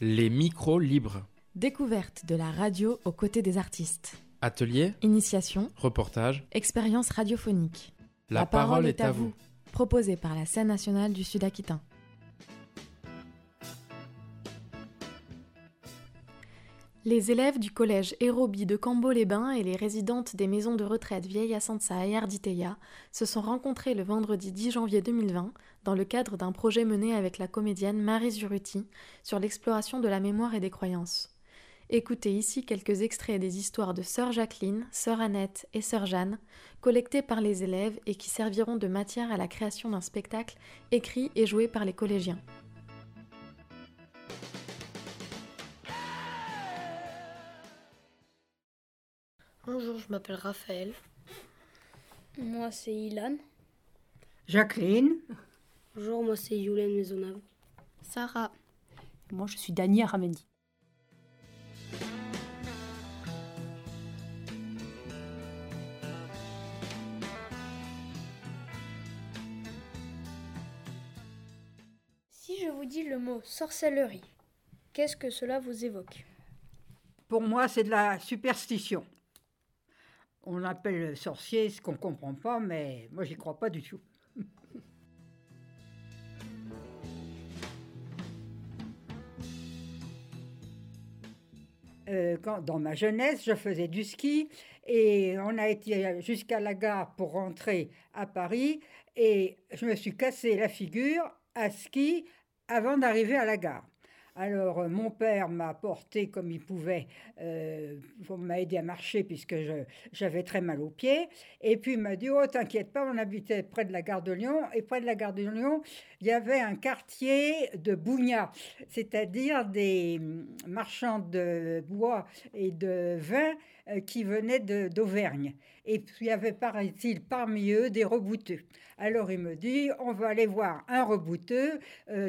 Les micros libres. Découverte de la radio aux côtés des artistes. Atelier, Initiation, reportage. expérience radiophonique. La, parole, est à vous. Proposée par la scène nationale du Sud-Aquitain. Les élèves du collège Hérobi de Cambo-les-Bains et les résidentes des maisons de retraite Vieille Assansa et Arditeia se sont rencontrés le vendredi 10 janvier 2020 dans le cadre d'un projet mené avec la comédienne Marie Zuruti sur l'exploration de la mémoire et des croyances. Écoutez ici quelques extraits des histoires de Sœur Jacqueline, Sœur Annette et Sœur Jeanne, collectés par les élèves et qui serviront de matière à la création d'un spectacle écrit et joué par les collégiens. Bonjour, je m'appelle Raphaël. Moi, c'est Ilan. Jacqueline, Bonjour, moi c'est Yulen Maisonneuve. Sarah. Moi, je suis Dani Ramendi. Si je vous dis le mot sorcellerie, qu'est-ce que cela vous évoque? Pour moi, c'est de la superstition. On appelle sorcier ce qu'on ne comprend pas, mais moi, j'y crois pas du tout. Euh, quand, dans ma jeunesse, je faisais du ski et on a été jusqu'à la gare pour rentrer à Paris et je me suis cassé la figure à ski avant d'arriver à la gare. Alors, euh, mon père m'a porté comme il pouvait, euh, pour m'aider à marcher puisque j'avais très mal aux pieds. Et puis, il m'a dit Oh, t'inquiète pas, on habitait près de la gare de Lyon. Et près de la gare de Lyon, il y avait un quartier de bougnats, c'est-à-dire des hum, marchands de bois et de vin qui venaient d'Auvergne. Et puis, il y avait, paraît-il, parmi eux des rebouteux. Alors, il me dit On va aller voir un rebouteux.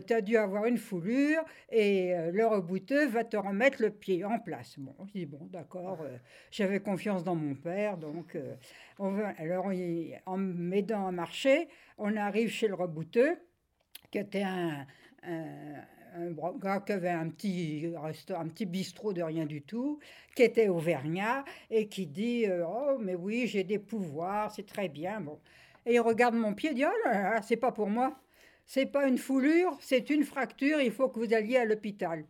tu as dû avoir une foulure et euh, le rebouteux va te remettre le pied en place. Bon, je dis bon, d'accord, euh, j'avais confiance dans mon père, donc euh, on va, alors en m'aidant à marcher, on arrive chez le rebouteux, qui était un- un gars qui avait un petit un petit bistrot de rien du tout, qui était auvergnat et qui dit euh, oh mais oui j'ai des pouvoirs, c'est très bien bon. Et il regarde mon pied, il dit oh là là, c'est pas pour moi. C'est pas une foulure, c'est une fracture, il faut que vous alliez à l'hôpital.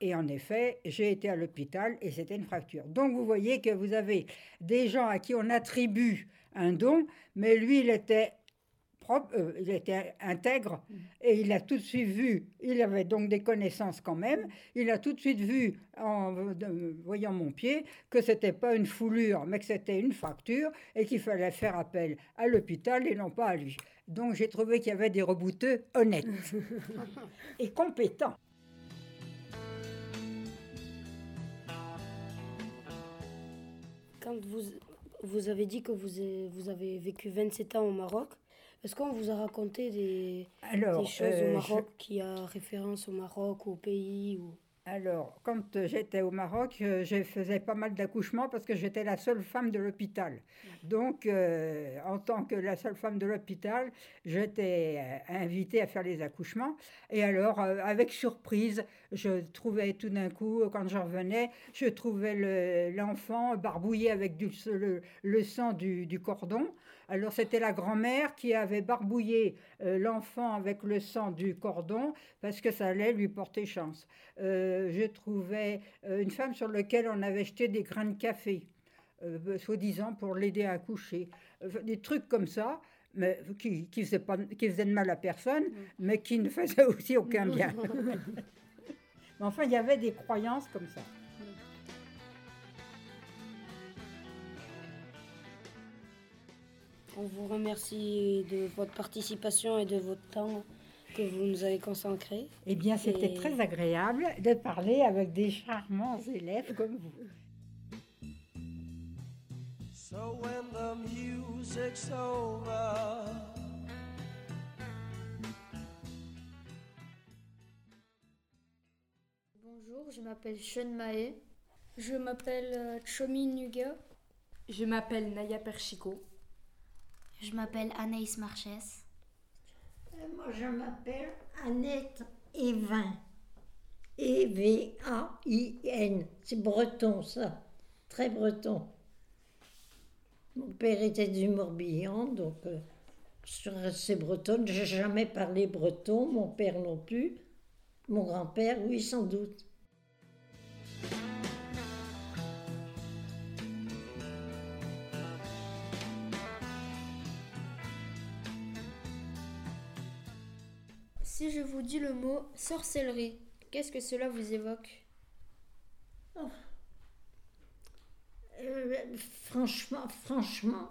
Et en effet, j'ai été à l'hôpital et c'était une fracture. Donc vous voyez que vous avez des gens à qui on attribue un don, mais lui, il était propre, euh, il était intègre et il a tout de suite vu, il avait donc des connaissances quand même, il a tout de suite vu en voyant mon pied que c'était pas une foulure, mais que c'était une fracture et qu'il fallait faire appel à l'hôpital et non pas à lui. Donc j'ai trouvé qu'il y avait des rebouteux honnêtes et compétents. Quand vous, vous avez dit que vous avez vécu 27 ans au Maroc, est-ce qu'on vous a raconté des, Alors, des choses euh, au je- Maroc qui a référence au Maroc, au pays ou... Alors, quand euh, j'étais au Maroc, euh, je faisais pas mal d'accouchements parce que j'étais la seule femme de l'hôpital. Donc, euh, en tant que la seule femme de l'hôpital, j'étais euh, invitée à faire les accouchements. Et alors, euh, avec surprise, je trouvais tout d'un coup, euh, quand je revenais, je trouvais le- l'enfant barbouillé avec du- le, le sang du, du cordon. Alors, c'était la grand-mère qui avait barbouillé euh, l'enfant avec le sang du cordon parce que ça allait lui porter chance. Euh, je trouvais euh, une femme sur laquelle on avait jeté des grains de café, euh, soi-disant pour l'aider à accoucher. Euh, des trucs comme ça, mais qui, qui, faisaient pas, qui faisaient de mal à personne, mais qui ne faisaient aussi aucun bien. mais enfin, il y avait des croyances comme ça. On vous remercie de votre participation et de votre temps que vous nous avez consacré. Eh bien, c'était Et- très agréable de parler avec des charmants élèves comme vous. So when the music's over, Bonjour, je m'appelle Sean Mae. Je m'appelle euh, Chomi Nuga. Je m'appelle Naya Perchico. Je m'appelle Anaïs Marches. Euh, Moi, je m'appelle Annette Evin. E-V-A-I-N. C'est breton, ça. Très breton. Mon père était du Morbihan, donc euh, je suis. J'ai jamais parlé breton, mon père non plus. Mon grand-père, oui, sans doute. Si je vous dis le mot sorcellerie, qu'est-ce que cela vous évoque? Euh, franchement, franchement,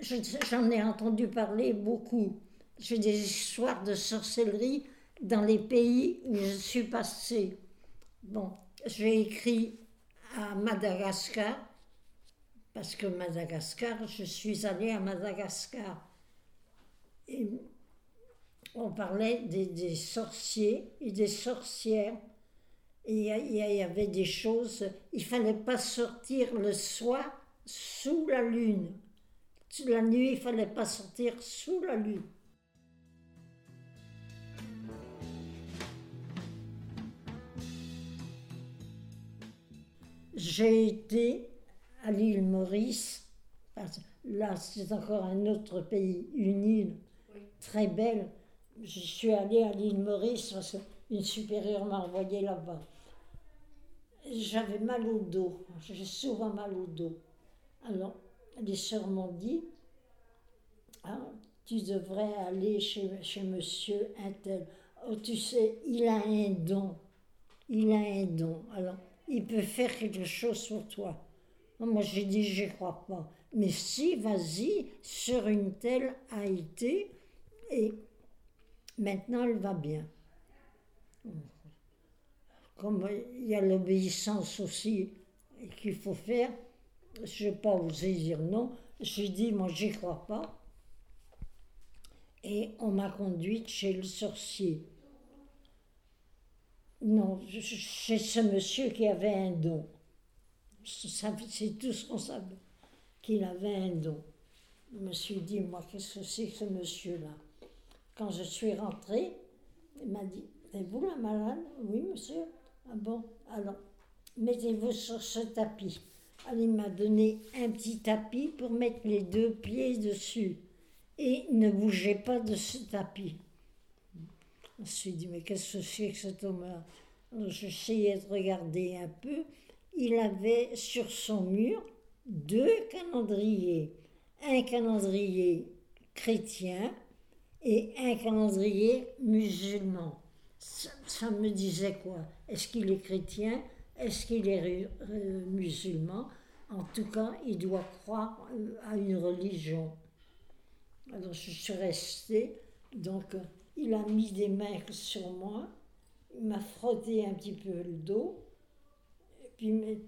je- j'en ai entendu parler beaucoup. J'ai des histoires de sorcellerie dans les pays où je suis passée. Bon, j'ai écrit à Madagascar, parce que Madagascar, je suis allée à Madagascar. On parlait des, des sorciers et des sorcières. Il y avait des choses, il fallait pas sortir le soir sous la lune. La nuit, il fallait pas sortir sous la lune. J'ai été à l'île Maurice, parce- là c'est encore un autre pays, une île très belle. Je suis allée à l'île Maurice parce qu'une supérieure m'a envoyée là-bas. J'avais mal au dos, j'ai souvent mal au dos. Alors, les sœurs m'ont dit, Ah, tu devrais aller chez, monsieur Intel. Oh, tu sais, il a un don. Il a un don. Alors, il peut faire quelque chose pour toi. Moi, j'ai dit, j'y crois pas. Mais si, vas-y, sur une telle a été, et maintenant elle va bien. Comme il y a l'obéissance aussi qu'il faut faire, je n'ai pas osé dire non. J'ai dit, moi, j'y crois pas. Et on m'a conduite chez le sorcier. Non, chez ce monsieur qui avait un don. C'est tout ce qu'on savait, qu'il avait un don. Je me suis dit, moi, qu'est-ce que c'est ce monsieur-là? Quand je suis rentrée, il m'a dit, êtes-vous la malade? Oui, monsieur. Ah bon Alors, mettez-vous sur ce tapis. Il m'a donné un petit tapis pour mettre les deux pieds dessus. Et ne bougez pas de ce tapis. Je me suis dit, mais qu'est-ce que c'est que cet homme-là? J'essayais de regarder un peu. Il avait sur son mur deux calendriers. Un calendrier chrétien et un calendrier musulman. Ça, me disait quoi? Est-ce qu'il est chrétien? Est-ce qu'il est euh, musulman? En tout cas, il doit croire euh, à une religion. Alors je suis restée, donc euh, il a mis des mains sur moi, il m'a frotté un petit peu le dos, et puis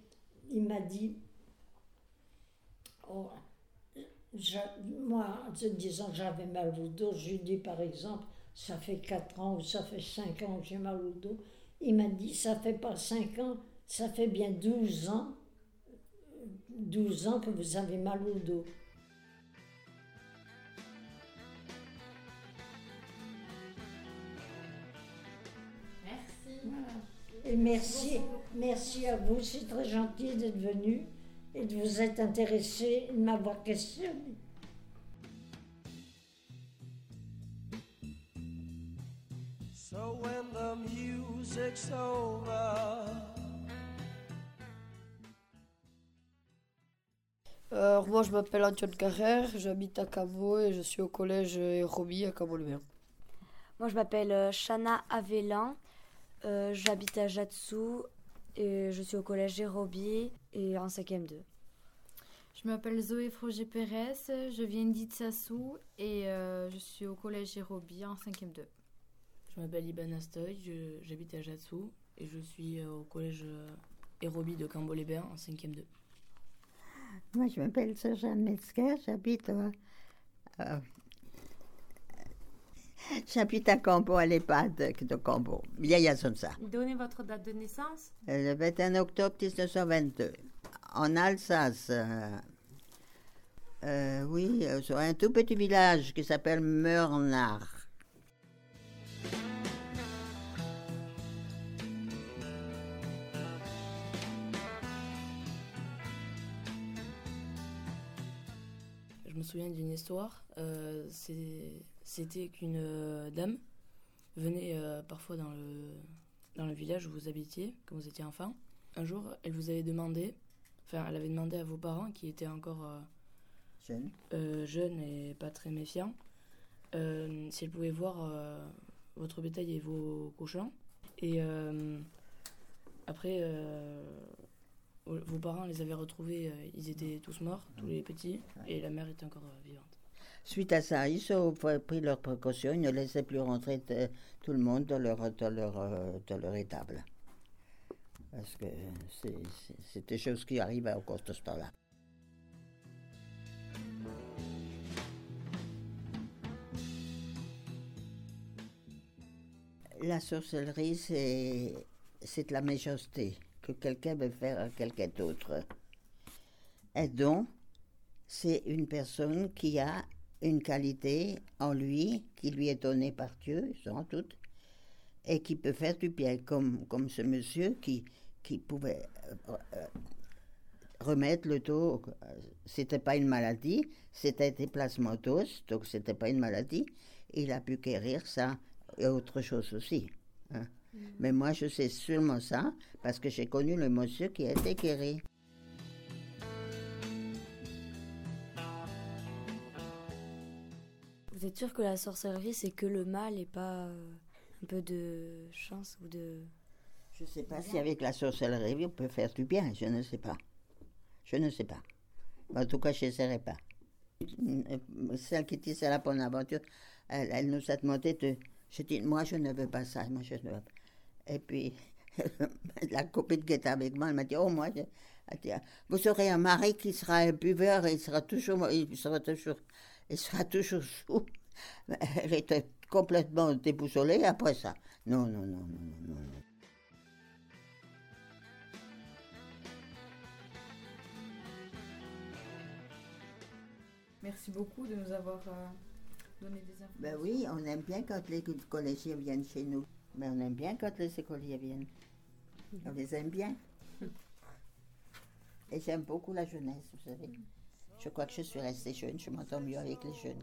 il m'a- dit, oh, moi, en te disant que j'avais mal au dos, je lui dis par exemple, ça fait 4 ans ou ça fait 5 ans que j'ai mal au dos. Il m'a dit, ça fait pas 5 ans, ça fait bien 12 ans, 12 ans que vous avez mal au dos. Et merci, merci à vous, c'est très gentil d'être venu et de vous être intéressé, de m'avoir questionné. So when the music's over, Euh, moi, je m'appelle Antoine Carrère, j'habite à Cabo et je suis au collège Roby à Cabo-le-Mer. Moi, je m'appelle euh, Shana Avelin. Euh, J'habite à Jatsu et je suis au collège Jérobi et en 5e 2. Je m'appelle Zoé Froger Pérez, je viens d'Itsasu et euh, je suis au collège Jérobi en 5e 2. Je m'appelle Iban Astoy, j'habite à Jatsu et je suis euh, au collège euh, Hérobi de Cambo-les-Bains en 5e 2. Moi, je m'appelle Sajane Metzger, j'habite à, à- j'habite à Cambo, à l'EHPAD de Cambo, vieille Assonsa. Donnez votre date de naissance. Le 21 octobre 1922, en Alsace. euh, euh, oui, euh, sur un tout petit village qui s'appelle Meurnard. Me souviens d'une histoire. Euh, C'était qu'une euh, dame venait euh, parfois dans le, dans le village où vous habitiez, quand vous étiez enfant. Un jour, elle vous avait demandé, enfin, elle avait demandé à vos parents, qui étaient encore Jeunes. jeunes et pas très méfiants, si elle pouvait voir votre bétail et vos cochons. Et après, vos parents les avaient retrouvés, euh, ils étaient tous morts, tous les petits, et la mère était encore euh, vivante. Suite à ça, ils ont pris leurs précautions, ils ne laissaient plus rentrer tout le monde dans leur, dans leur, euh, dans leur étable. Parce que c'est- des choses qui arrivent à cause de ce temps-là. La sorcellerie, c'est c'est de la méchanceté que quelqu'un veut faire à quelqu'un d'autre. Et donc, c'est une personne qui a une qualité en lui, qui lui est donnée par Dieu, sans doute, et qui peut faire du bien, comme, comme ce monsieur qui, qui pouvait euh, euh, remettre le dos. C'était pas une maladie, c'était des plasmodoses, donc c'était pas une maladie. Il a pu guérir ça et autre chose aussi. hein. Mais moi, je sais seulement ça parce que j'ai connu le monsieur qui a été guéri. Vous êtes sûr que la sorcellerie, c'est que le mal et pas euh, un peu de chance ou de... Je ne sais pas si avec la sorcellerie, on peut faire du bien, je ne sais pas. Je ne sais pas. En tout cas, je n'essaierai pas. Celle qui disait la bonne aventure, elle, elle nous a demandé de... Je dis, moi, je ne veux pas ça, moi, je ne veux pas. Et puis, la copine qui était avec moi, elle m'a dit, oh, moi, dit, vous aurez un mari qui sera un buveur et il sera toujours, il sera toujours, il sera toujours sous. Était complètement déboussolée après ça. Non, non, non, non, non, non. non. Merci beaucoup de nous avoir euh, donné des informations. Ben oui, on aime bien quand les collégiens viennent chez nous. Mais on aime bien quand les écoliers viennent. On les aime bien. Et j'aime beaucoup la jeunesse, vous savez. Je crois que je suis restée jeune, je m'entends mieux avec les jeunes.